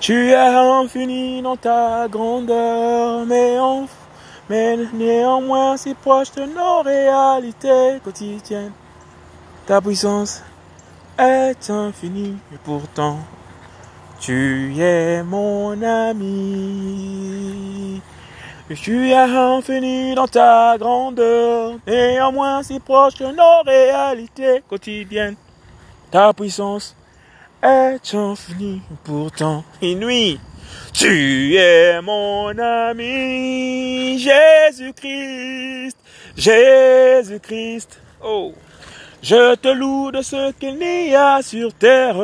Tu es infini dans ta grandeur, mais, en- mais néanmoins si proche de nos réalités quotidiennes. Ta puissance est infinie, et pourtant tu es mon ami. Tu es infini dans ta grandeur, néanmoins si proche de nos réalités quotidiennes. Ta puissance est infinie, pourtant inouïe. Tu es mon ami, Jésus-Christ, Jésus-Christ. Oh, je te loue de ce qu'il n'y a sur terre,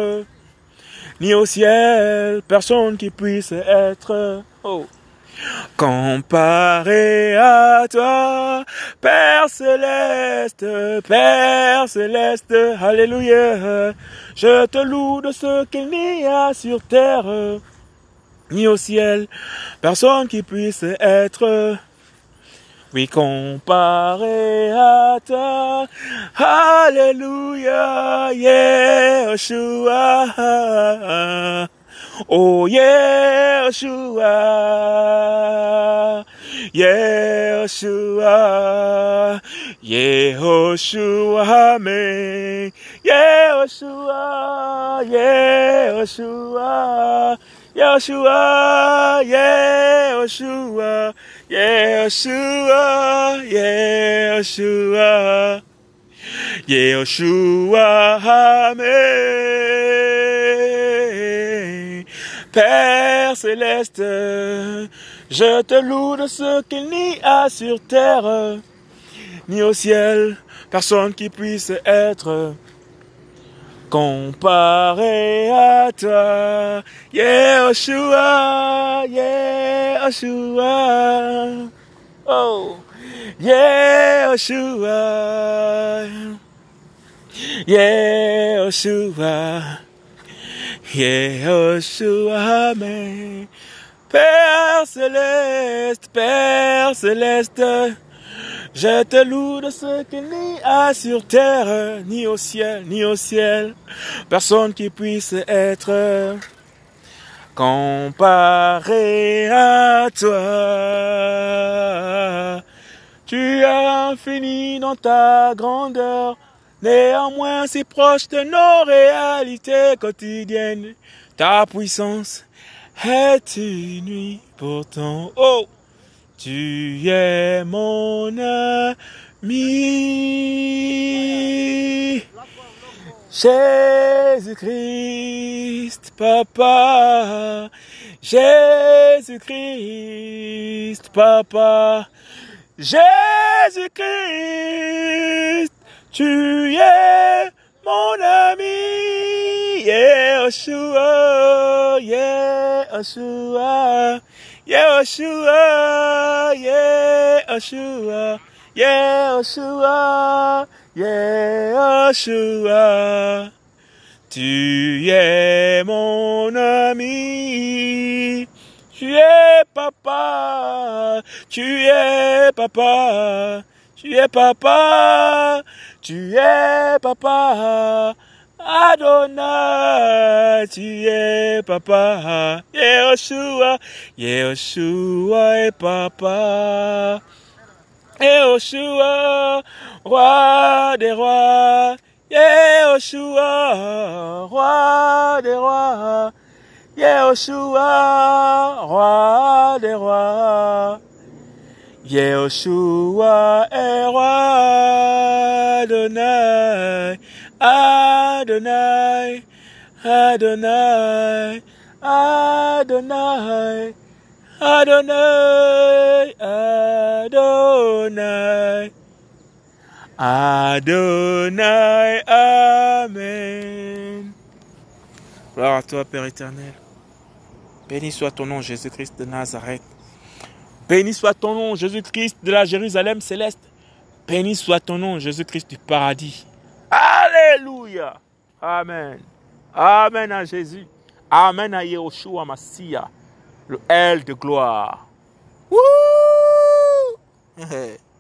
ni au ciel, personne qui puisse être. Oh. Comparé à toi, Père céleste, Père céleste, Alléluia. Je te loue de ce qu'il n'y a sur terre, ni au ciel, personne qui puisse être. Oui, comparé à toi, Alléluia, Yeshua. Oh Yeshua, Yeshua, Yehoshua, me, Yeshua, Yeshua, Yeshua, Yeshua, Yeshua, Yeshua, Yeshua, Amen. Père céleste, je te loue de ce qu'il n'y a sur terre, ni au ciel, personne qui puisse être comparé à toi. Yeshua, Yeshua, oh, Yeshua, Yeshua. Yehoshua, Amen. Père céleste, Père céleste, je te loue de ce qu'il n'y a sur terre, ni au ciel, ni au ciel, personne qui puisse être comparé à toi. Tu es infini dans ta grandeur, néanmoins si proche de nos réalités quotidiennes. Ta puissance est inouïe pourtant. Oh, tu es mon ami. Jésus-Christ, papa. Jésus-Christ, papa. Jésus-Christ, tu es mon ami. Yeshua, Yeshua, Yeshua, Yeshua, Yeshua, Yeshua. Tu es mon ami. Tu es papa, tu es papa, tu es papa, tu es papa. Adonai, tu es papa. Yeshua, Yeshua est papa. Yeshua, roi des rois. Yeshua, roi des rois. Yeshua, roi des rois. Yeshua est roi Adonai, Adonai, Adonai, Adonai, Adonai, Adonai, Adonai, Amen. Gloire à toi, Père éternel. Béni soit ton nom, Jésus-Christ de Nazareth. Béni soit ton nom, Jésus-Christ de la Jérusalem céleste. Béni soit ton nom, Jésus-Christ du paradis. Alléluia. Amen. Amen à Jésus. Amen à Yahushua Massia, le L de gloire. Wouh!